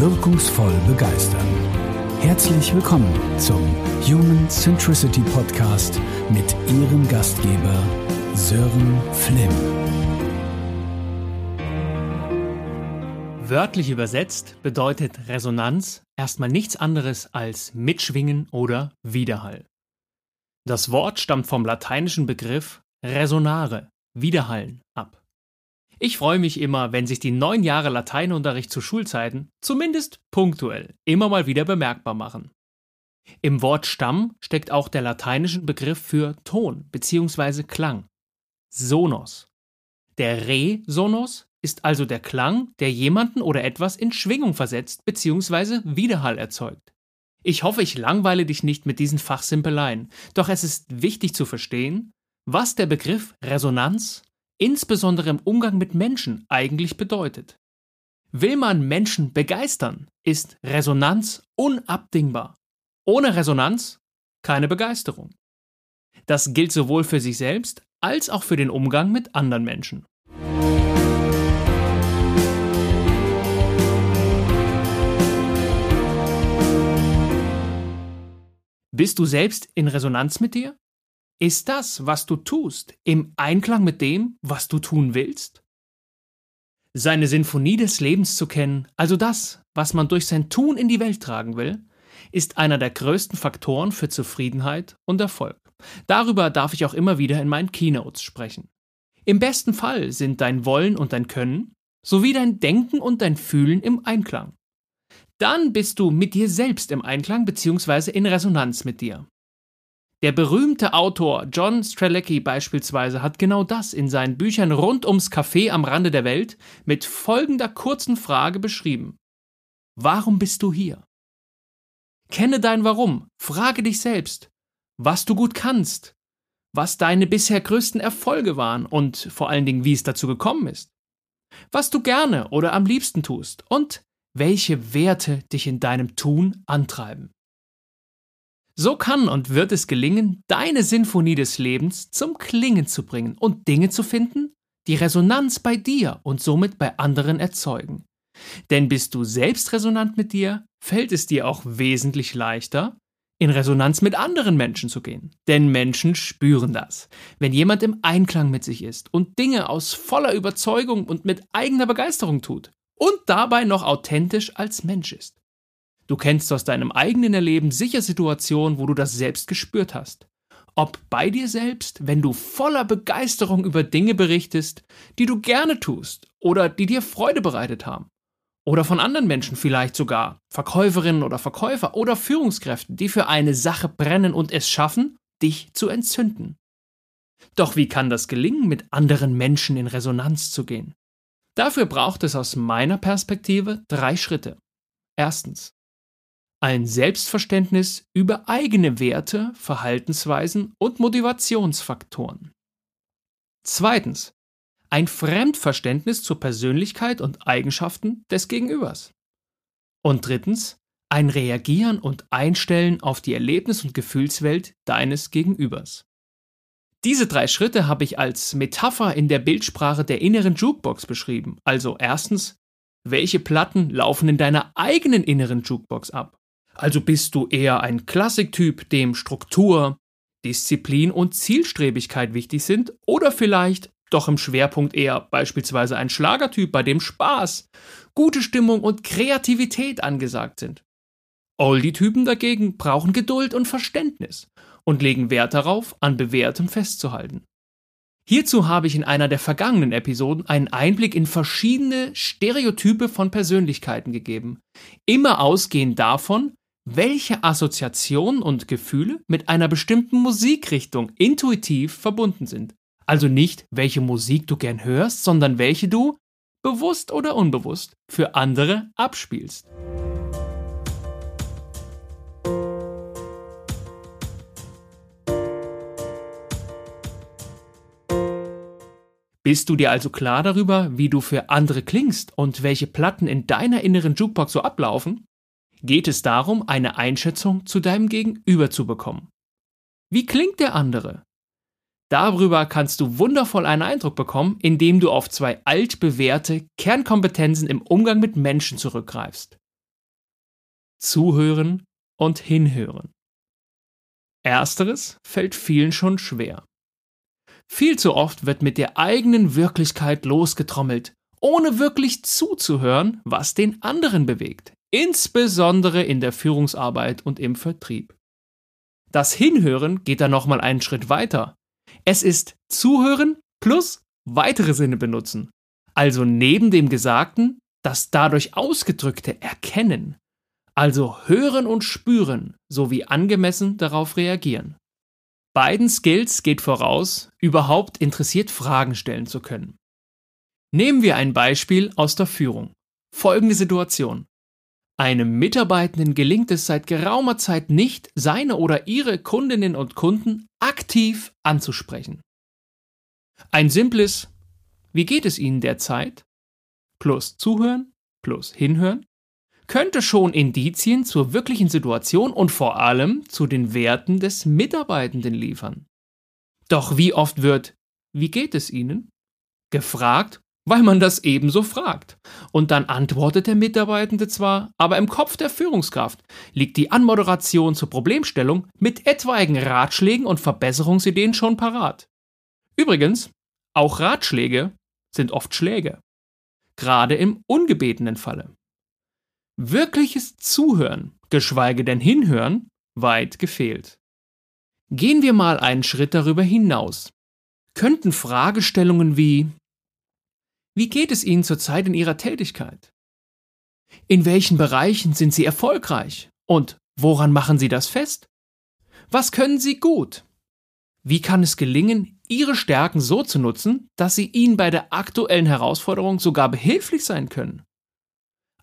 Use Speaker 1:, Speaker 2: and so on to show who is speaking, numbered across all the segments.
Speaker 1: wirkungsvoll begeistern. Herzlich willkommen zum Human Centricity Podcast mit Ihrem Gastgeber Sören Flimm.
Speaker 2: Wörtlich übersetzt bedeutet Resonanz erstmal nichts anderes als Mitschwingen oder Widerhall. Das Wort stammt vom lateinischen Begriff resonare, widerhallen, ab. Ich freue mich immer, wenn sich die neun Jahre Lateinunterricht zu Schulzeiten, zumindest punktuell, immer mal wieder bemerkbar machen. Im Wort Stamm steckt auch der lateinische Begriff für Ton bzw. Klang. Sonos. Der Re-Sonos ist also der Klang, der jemanden oder etwas in Schwingung versetzt bzw. Widerhall erzeugt. Ich hoffe, ich langweile dich nicht mit diesen Fachsimpeleien, doch es ist wichtig zu verstehen, was der Begriff Resonanz insbesondere im Umgang mit Menschen eigentlich bedeutet. Will man Menschen begeistern, ist Resonanz unabdingbar. Ohne Resonanz keine Begeisterung. Das gilt sowohl für sich selbst als auch für den Umgang mit anderen Menschen. Bist du selbst in Resonanz mit dir? Ist das, was du tust, im Einklang mit dem, was du tun willst? Seine Sinfonie des Lebens zu kennen, also das, was man durch sein Tun in die Welt tragen will, ist einer der größten Faktoren für Zufriedenheit und Erfolg. Darüber darf ich auch immer wieder in meinen Keynotes sprechen. Im besten Fall sind dein Wollen und dein Können sowie dein Denken und dein Fühlen im Einklang. Dann bist du mit dir selbst im Einklang bzw. in Resonanz mit dir. Der berühmte Autor John Strelecki beispielsweise hat genau das in seinen Büchern rund ums Café am Rande der Welt mit folgender kurzen Frage beschrieben. Warum bist du hier? Kenne dein Warum, frage dich selbst, was du gut kannst, was deine bisher größten Erfolge waren und vor allen Dingen, wie es dazu gekommen ist, was du gerne oder am liebsten tust und welche Werte dich in deinem Tun antreiben. So kann und wird es gelingen, deine Sinfonie des Lebens zum Klingen zu bringen und Dinge zu finden, die Resonanz bei dir und somit bei anderen erzeugen. Denn bist du selbst resonant mit dir, fällt es dir auch wesentlich leichter, in Resonanz mit anderen Menschen zu gehen. Denn Menschen spüren das. Wenn jemand im Einklang mit sich ist und Dinge aus voller Überzeugung und mit eigener Begeisterung tut und dabei noch authentisch als Mensch ist. Du kennst aus deinem eigenen Erleben sicher Situationen, wo du das selbst gespürt hast. Ob bei dir selbst, wenn du voller Begeisterung über Dinge berichtest, die du gerne tust oder die dir Freude bereitet haben. Oder von anderen Menschen vielleicht sogar, Verkäuferinnen oder Verkäufer oder Führungskräften, die für eine Sache brennen und es schaffen, dich zu entzünden. Doch wie kann das gelingen, mit anderen Menschen in Resonanz zu gehen? Dafür braucht es aus meiner Perspektive drei Schritte. Erstens, ein Selbstverständnis über eigene Werte, Verhaltensweisen und Motivationsfaktoren. Zweitens. Ein Fremdverständnis zur Persönlichkeit und Eigenschaften des Gegenübers. Und drittens. Ein Reagieren und Einstellen auf die Erlebnis- und Gefühlswelt deines Gegenübers. Diese drei Schritte habe ich als Metapher in der Bildsprache der inneren Jukebox beschrieben. Also erstens, welche Platten laufen in deiner eigenen inneren Jukebox ab? Also bist du eher ein Klassiktyp, dem Struktur, Disziplin und Zielstrebigkeit wichtig sind, oder vielleicht doch im Schwerpunkt eher beispielsweise ein Schlagertyp, bei dem Spaß, gute Stimmung und Kreativität angesagt sind. Oldie-Typen dagegen brauchen Geduld und Verständnis und legen Wert darauf, an Bewährtem festzuhalten. Hierzu habe ich in einer der vergangenen Episoden einen Einblick in verschiedene Stereotype von Persönlichkeiten gegeben, immer ausgehend davon, welche Assoziationen und Gefühle mit einer bestimmten Musikrichtung intuitiv verbunden sind. Also nicht, welche Musik du gern hörst, sondern welche du, bewusst oder unbewusst, für andere abspielst. Bist du dir also klar darüber, wie du für andere klingst und welche Platten in deiner inneren Jukebox so ablaufen? Geht es darum, eine Einschätzung zu deinem Gegenüber zu bekommen. Wie klingt der andere? Darüber kannst du wundervoll einen Eindruck bekommen, indem du auf zwei altbewährte Kernkompetenzen im Umgang mit Menschen zurückgreifst. Zuhören und Hinhören. Ersteres fällt vielen schon schwer. Viel zu oft wird mit der eigenen Wirklichkeit losgetrommelt, ohne wirklich zuzuhören, was den anderen bewegt, insbesondere in der Führungsarbeit und im Vertrieb. Das Hinhören geht dann nochmal einen Schritt weiter. Es ist Zuhören plus weitere Sinne benutzen. Also neben dem Gesagten das dadurch ausgedrückte Erkennen, also hören und spüren sowie angemessen darauf reagieren. Beiden Skills geht voraus, überhaupt interessiert Fragen stellen zu können. Nehmen wir ein Beispiel aus der Führung. Folgende Situation. Einem Mitarbeitenden gelingt es seit geraumer Zeit nicht, seine oder ihre Kundinnen und Kunden aktiv anzusprechen. Ein simples Wie geht es Ihnen derzeit? plus Zuhören plus Hinhören könnte schon Indizien zur wirklichen Situation und vor allem zu den Werten des Mitarbeitenden liefern. Doch wie oft wird Wie geht es Ihnen? gefragt, weil man das ebenso fragt. Und dann antwortet der Mitarbeitende zwar, aber im Kopf der Führungskraft liegt die Anmoderation zur Problemstellung mit etwaigen Ratschlägen und Verbesserungsideen schon parat. Übrigens, auch Ratschläge sind oft Schläge. Gerade im ungebetenen Falle. Wirkliches Zuhören, geschweige denn Hinhören, weit gefehlt. Gehen wir mal einen Schritt darüber hinaus. Könnten Fragestellungen wie Wie geht es Ihnen zurzeit in Ihrer Tätigkeit? In welchen Bereichen sind Sie erfolgreich? Und woran machen Sie das fest? Was können Sie gut? Wie kann es gelingen, Ihre Stärken so zu nutzen, dass sie Ihnen bei der aktuellen Herausforderung sogar behilflich sein können?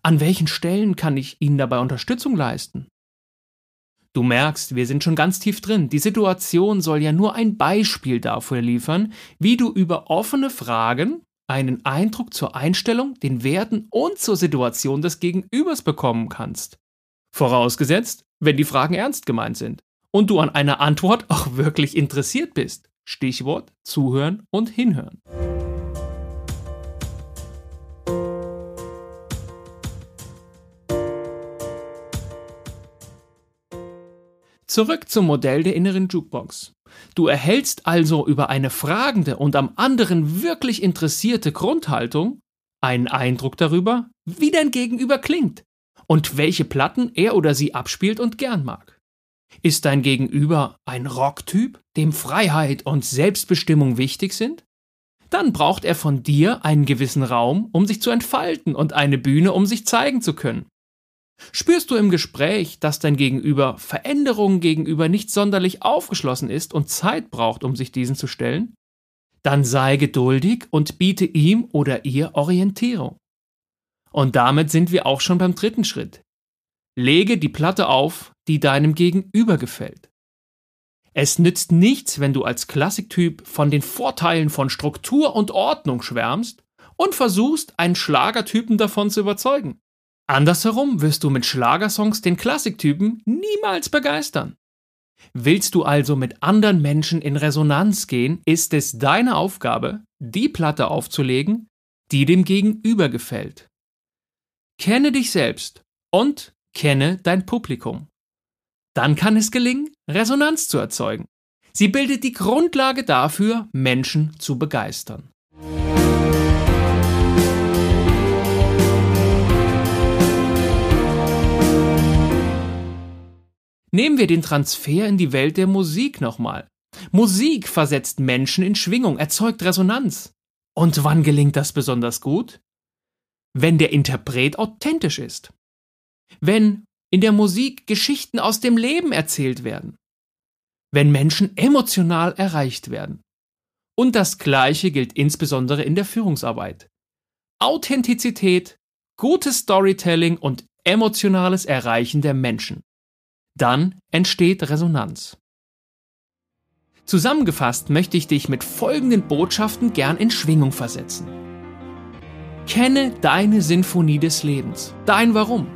Speaker 2: An welchen Stellen kann ich Ihnen dabei Unterstützung leisten? Du merkst, wir sind schon ganz tief drin. Die Situation soll ja nur ein Beispiel dafür liefern, wie du über offene Fragen einen Eindruck zur Einstellung, den Werten und zur Situation des Gegenübers bekommen kannst. Vorausgesetzt, wenn die Fragen ernst gemeint sind und du an einer Antwort auch wirklich interessiert bist. Stichwort Zuhören und Hinhören. Zurück zum Modell der inneren Jukebox. Du erhältst also über eine fragende und am anderen wirklich interessierte Grundhaltung einen Eindruck darüber, wie dein Gegenüber klingt und welche Platten er oder sie abspielt und gern mag. Ist dein Gegenüber ein Rocktyp, dem Freiheit und Selbstbestimmung wichtig sind? Dann braucht er von dir einen gewissen Raum, um sich zu entfalten und eine Bühne, um sich zeigen zu können. Spürst du im Gespräch, dass dein Gegenüber Veränderungen gegenüber nicht sonderlich aufgeschlossen ist und Zeit braucht, um sich diesen zu stellen? Dann sei geduldig und biete ihm oder ihr Orientierung. Und damit sind wir auch schon beim dritten Schritt. Lege die Platte auf, die deinem Gegenüber gefällt. Es nützt nichts, wenn du als Klassiktyp von den Vorteilen von Struktur und Ordnung schwärmst und versuchst, einen Schlagertypen davon zu überzeugen. Andersherum wirst du mit Schlagersongs den Klassiktypen niemals begeistern. Willst du also mit anderen Menschen in Resonanz gehen, ist es deine Aufgabe, die Platte aufzulegen, die dem Gegenüber gefällt. Kenne dich selbst und kenne dein Publikum. Dann kann es gelingen, Resonanz zu erzeugen. Sie bildet die Grundlage dafür, Menschen zu begeistern. Nehmen wir den Transfer in die Welt der Musik nochmal. Musik versetzt Menschen in Schwingung, erzeugt Resonanz. Und wann gelingt das besonders gut? Wenn der Interpret authentisch ist. Wenn in der Musik Geschichten aus dem Leben erzählt werden. Wenn Menschen emotional erreicht werden. Und das Gleiche gilt insbesondere in der Führungsarbeit. Authentizität, gutes Storytelling und emotionales Erreichen der Menschen. Dann entsteht Resonanz. Zusammengefasst möchte ich dich mit folgenden Botschaften gern in Schwingung versetzen. Kenne deine Sinfonie des Lebens, dein Warum.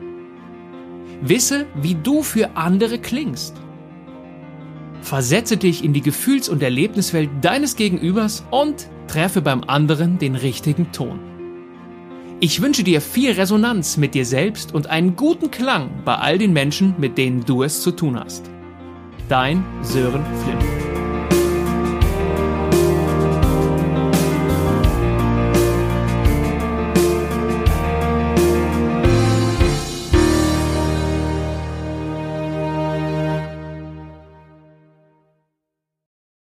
Speaker 2: Wisse, wie du für andere klingst. Versetze dich in die Gefühls- und Erlebniswelt deines Gegenübers und treffe beim anderen den richtigen Ton. Ich wünsche dir viel Resonanz mit dir selbst und einen guten Klang bei all den Menschen, mit denen du es zu tun hast. Dein Sören Flimm.